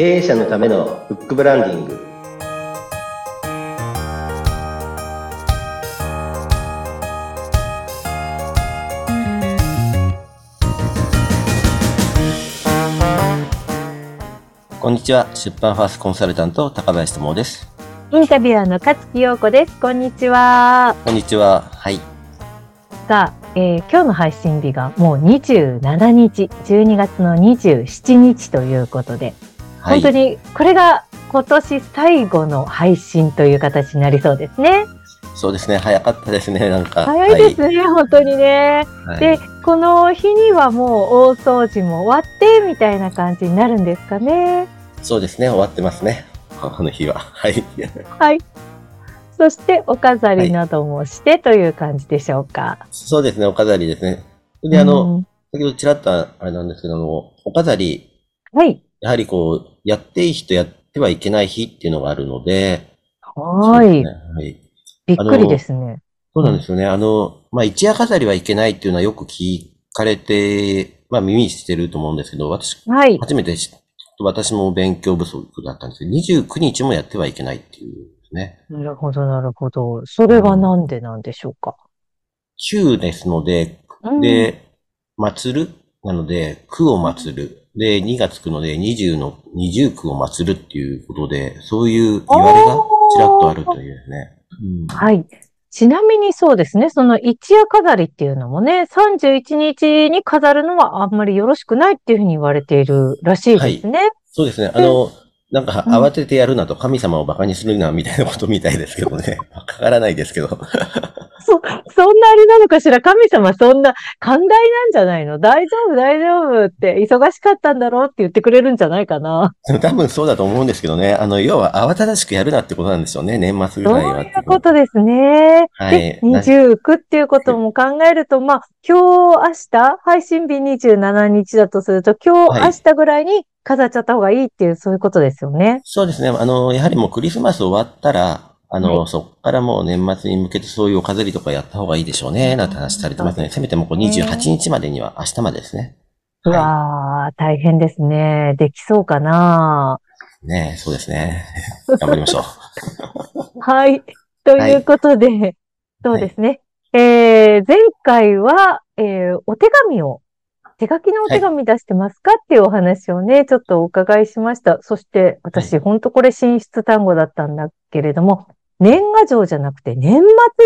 経営者のためのフックブランディング。こんにちは。出版ファーストコンサルタント高林智です。インタビュアーの勝木陽子です。こんにちは。こんにちは。はい。さあ、えー今日の配信日がもう27日、12月の27日ということで、はい。本当にこれが今年最後の配信という形になりそうですね。そうですね。早かったですねなんか。早いですね、本当にね。はい。で、この日にはもう大掃除も終わってみたいな感じになるんですかね。そうですね。終わってますね。この日は。はい。はい。そしてお飾りなどもしてという感じでしょうか。そうですね。お飾りですね。であの、うん。先ほどちらっとあれなんですけどもお飾り。はい。やはりこうやっていい日とやってはいけない日っていうのがあるのではい。ねはいびっくりですね。そうなんですよね。あの、まあ、一夜飾りはいけないっていうのはよく聞かれて、まあ、耳にしてると思うんですけど、私、はい。初めて知っ私も勉強不足だったんですけど、29日もやってはいけないっていうね。なるほど、なるほど。それはなんでなんでしょうか？週ですので、うん、で、祭る？なので、区を祭る。で、2がつくので、20の、二十区を祭るっていうことで、そういう言われがちらっとあるというね。うんはい。ちなみにそうですね、その一夜飾りっていうのもね、31日に飾るのはあんまりよろしくないっていうふうに言われているらしいですね。そうですね。あの、なんか、うん慌ててやるなと、神様を馬鹿にするな、みたいなことみたいですけどね。わからないですけど。そ、そんなあれなのかしら？神様そんな寛大なんじゃないの？大丈夫、大丈夫って、忙しかったんだろうって言ってくれるんじゃないかな？多分そうだと思うんですけどね。あの、要は慌ただしくやるなってことなんでしょうね。年末ぐそうらいはっていうことですね。はいで、29っていうことも考えると、まあ、今日、明日、配信日27日だとすると、今日、はい明日ぐらいに飾っちゃった方がいいっていう、そういうことですよね。そうですね。あの、やはりもうクリスマス終わったら、あの、はそこからもう年末に向けてそういうお飾りとかやった方がいいでしょうね。なんて話されてますね。せめてもうこう28日までには、明日までですね。うはわー、大変ですね。できそうかないねそうですね。頑張りましょう。はい。ということで、そうですね。えー、前回は、えー、お手紙を、手書きのお手紙出してますかっていうお話をね、ちょっとお伺いしました。そして、私、は本当これ進出単語だったんだけれども、年賀状じゃなくて年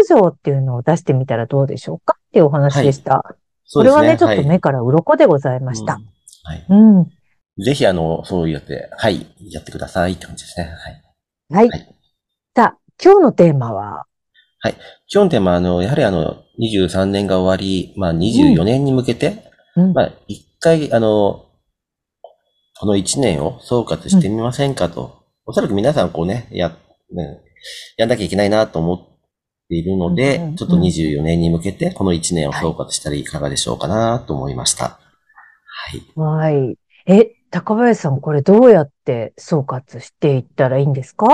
末状っていうのを出してみたらどうでしょうかっていうお話でした。そうですね。これはね、ちょっとはい目から鱗でございました。うんはい。うん。ぜひ、あの、そうやって、はい、やってくださいって感じですね。はい。はい。はいさあ、今日のテーマは、基本テーマは、あの、やはりあの、23年が終わり、まあ、24年に向けて、うんまあ、一回、あの、この1年を総括してみませんかと。おそらく皆さん、こうね、や、ね、やんなきゃいけないなと思っているので、うんうんうんちょっと24年に向けて、この1年を総括したらいかがでしょうかなと思いました。はい。はい。え、高林さん、これどうやって総括していったらいいんですか？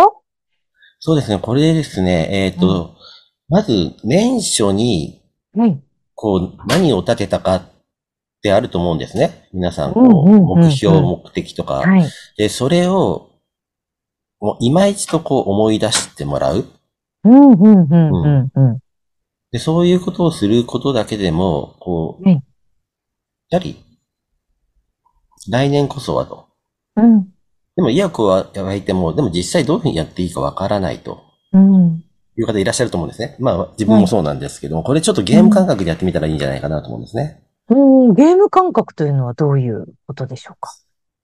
そうですね、これですね、えっ、と、まず、年初に、はい。こう、何を立てたかってあると思うんですね。皆さん、目標、目的とか。はい。で、それを、もう今一度こう思い出してもらう。うん、うん、うん、うん、うん。で、そういうことをすることだけでも、こう、はいやはり、来年こそはと。うん、でも、意欲は湧いても、でも実際どういうふうにやっていいかわからないとうん。いう方いらっしゃると思うんですね。まあ、自分もそうなんですけども、これちょっとゲーム感覚でやってみたらいいんじゃないかなと思うんですね。うん、ゲーム感覚というのはどういうことでしょうか？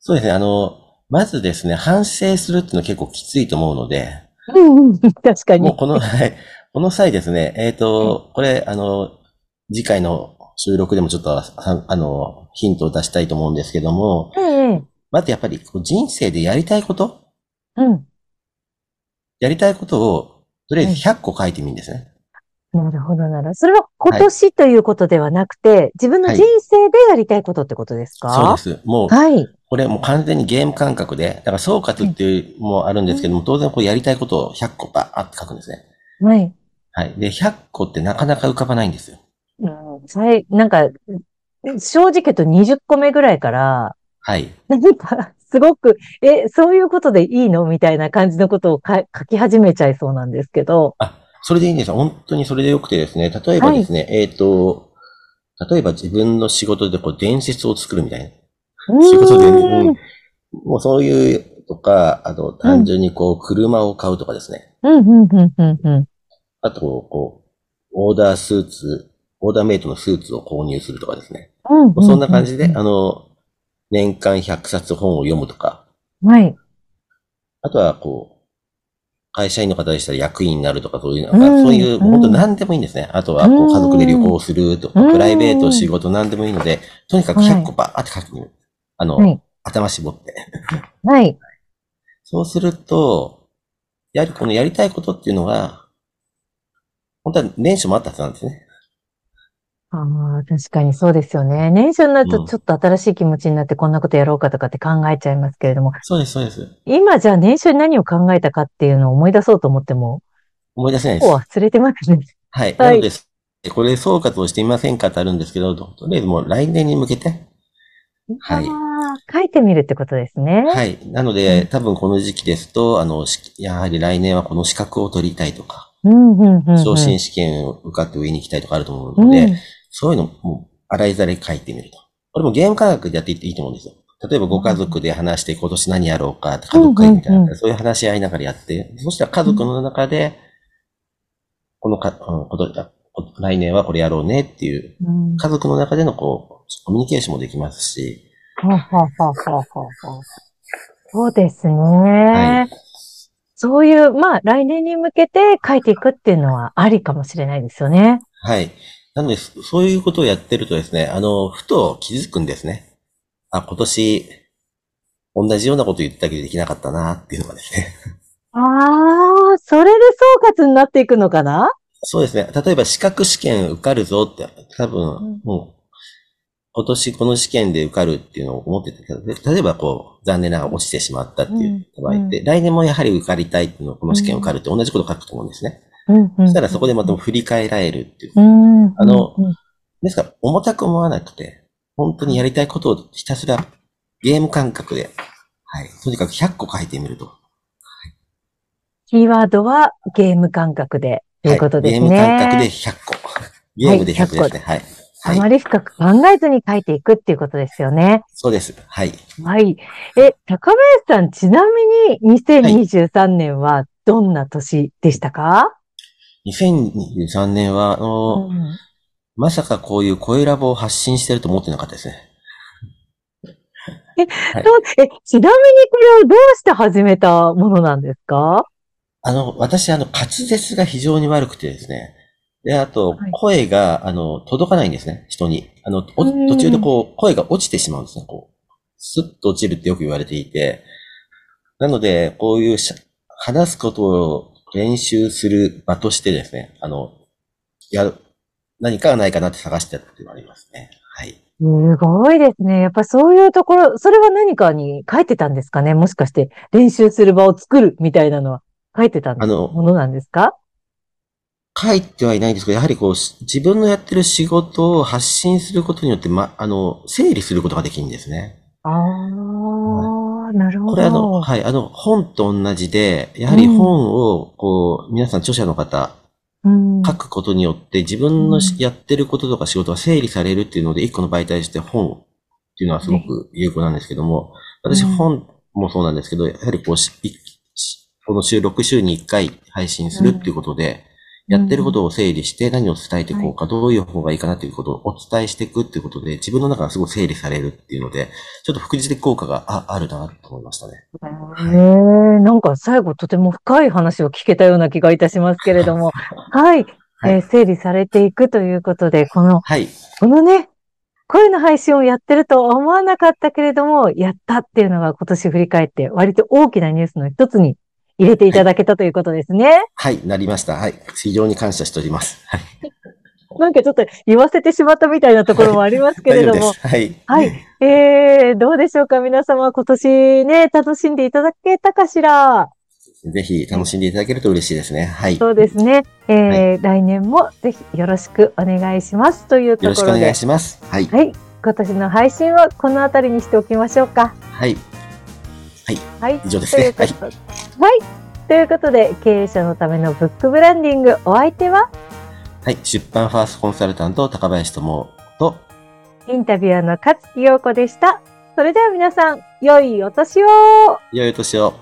そうですね。あの、まずですね、反省するっていうのは結構きついと思うので、うん、うん、確かに。もうこの、はい。この際ですね、えっ、と、これ、あの、次回の収録でもちょっと、ああの、ヒントを出したいと思うんですけども、ええ、まずやっぱり人生でやりたいこと？うん。やりたいことを、とりあえず100個書いてみるんですね。なるほど、なる。それは今年ということではなくて、自分の人生でやりたいことってことですか？そうです。もう、はい。これもう完全にゲーム感覚で、だから総括っていうのもあるんですけども、当然こうやりたいことを100個バーって書くんですね。はい。はい。で、100個ってなかなか浮かばないんですよ。うん、はい。なんか、正直言うと20個目ぐらいから、はい。何かすごく、え、そういうことでいいのみたいな感じのことをか書き始めちゃいそうなんですけど。あ、それでいいんです本当にそれでよくてですね、例えばですね、はい、えっ、ー、と、例えば自分の仕事でこう伝説を作るみたいな。仕事で、うん、もうそういうとか、あと単純にこう車を買うとかですね。うん、うん、うん、うん、うん。あと、こう、オーダースーツ、オーダーメイトのスーツを購入するとかですね。うん、そんな感じで、あの、年間100冊本を読むとか。はい。あとは、こう、会社員の方でしたら役員になるとか、そういうのが、そういう、本当何でもいいんですね。あとは、こう、家族で旅行するとか、プライベート、仕事何でもいいので、とにかく100個バーって書く。あの、頭絞って。はい。そうすると、やはりこのやりたいことっていうのが、本当は年初もあったはずなんですね。ああ、確かにそうですよね。年初になるとちょっと新しい気持ちになってこんなことやろうかとかって考えちゃいますけれども。そうです、そうです。今じゃあ年初に何を考えたかっていうのを思い出そうと思っても。思い出せないです。忘れてますね。はい。はい、なので、これ総括をしてみませんかってあるんですけど、とりあえずもう来年に向けて。はい。書いてみるってことですね。はい。なので、多分この時期ですと、あの、やはり来年はこの資格を取りたいとか、昇進試験を受かって上に行きたいとかあると思うので、うん、そういうのも洗いざれ書いてみると。これもゲーム科学でやっていっていいと思うんですよ。例えばご家族で話して今年何やろうか家族会みたいな、そういう話し合いながらやって、そしたら家族の中で、このか、こと、来年はこれやろうねっていう、家族の中でのこう、コミュニケーションもできますし。はははははそうですね。はい。そういう、まあ、来年に向けて書いていくっていうのはありかもしれないですよね。はい。なので、そういうことをやってるとですね、あの、ふと気づくんですね。あ、今年、同じようなこと言ったけどできなかったな、っていうのがですね。ああ、それで総括になっていくのかな？そうですね。例えば資格試験受かるぞって、多分、もう、今年この試験で受かるっていうのを思ってたけど、例えばこう、残念ながら落ちてしまったっていう場合って、うん、来年もやはり受かりたいっていうのをこの試験受かるって同じこと書くと思うんですね。そしたらそこでまた振り返られるっていう。あの、ですから、重たく思わなくて、本当にやりたいことをひたすらゲーム感覚で、はい。とにかく100個書いてみると。はい、キーワードはゲーム感覚で、ということですね、はい。ゲーム感覚で100個。ゲームで100ですね。はい。あまり深く考えずに書いていくっていうことですよね。そうです。はい。はい。え、高林さん、ちなみに2023年はどんな年でしたか、2023年は、あの、うん、まさかこういう声ラボを発信してると思ってなかったですね。え、はい、え、ちなみにこれをどうして始めたものなんですか？あの、私、あの、滑舌が非常に悪くてですね。で、あと、声が、あの、届かないんですね、人に。あの、途中でこう、声が落ちてしまうんですね、こう。スッと落ちるってよく言われていて。なので、こういう話すことを練習する場としてですね、あの、やる、何かがないかなって探してたっていうのがありますね。はい。すごいですね。やっぱそういうところ、それは何かに書いてたんですかね？もしかして練習する場を作るみたいなのは書いてたものなんですか？書いてはいないんですけど、やはりこう、自分のやってる仕事を発信することによって、ま、あの、整理することができるんですね。ああ、なるほど。これあの、はい、あの、本と同じで、やはり本を、こう、皆さん著者の方、うん、書くことによって自分のやってることとか仕事が整理されるっていうので、一個の媒体として本っていうのはすごく有効なんですけども、私本もそうなんですけど、やはりこう、この週6週に1回配信するっていうことで、やってることを整理して何を伝えていこうか、どういう方がいいかなということをお伝えしていくっていうことで、自分の中がすごい整理されるっていうので、ちょっと副次的効果がああるなと思いましたね。へえ、なんか最後とても深い話を聞けたような気がいたしますけれども、はい、はい、えー、整理されていくということで、この、はい、このね、声の配信をやってると思わなかったけれども、やったっていうのが今年振り返って割と大きなニュースの一つに入れていただけたということですね。はい、なりました。はい。非常に感謝しております。はい。なんかちょっと言わせてしまったみたいなところもありますけれども。はい。はい。えー、どうでしょうか？皆様今年ね、楽しんでいただけたかしら？ぜひ楽しんでいただけると嬉しいですね。はい。そうですね。えー、はい、来年もぜひよろしくお願いしますというところで。よろしくお願いします。はい。はい。今年の配信はこのあたりにしておきましょうか。はい。はい。はい。以上ですね。はい。はい。ということで、経営者のためのブックブランディング、お相手は？はい。出版ファーストコンサルタント、高林智と、インタビュアーの勝木陽子でした。それでは皆さん、良いお年を良いお年を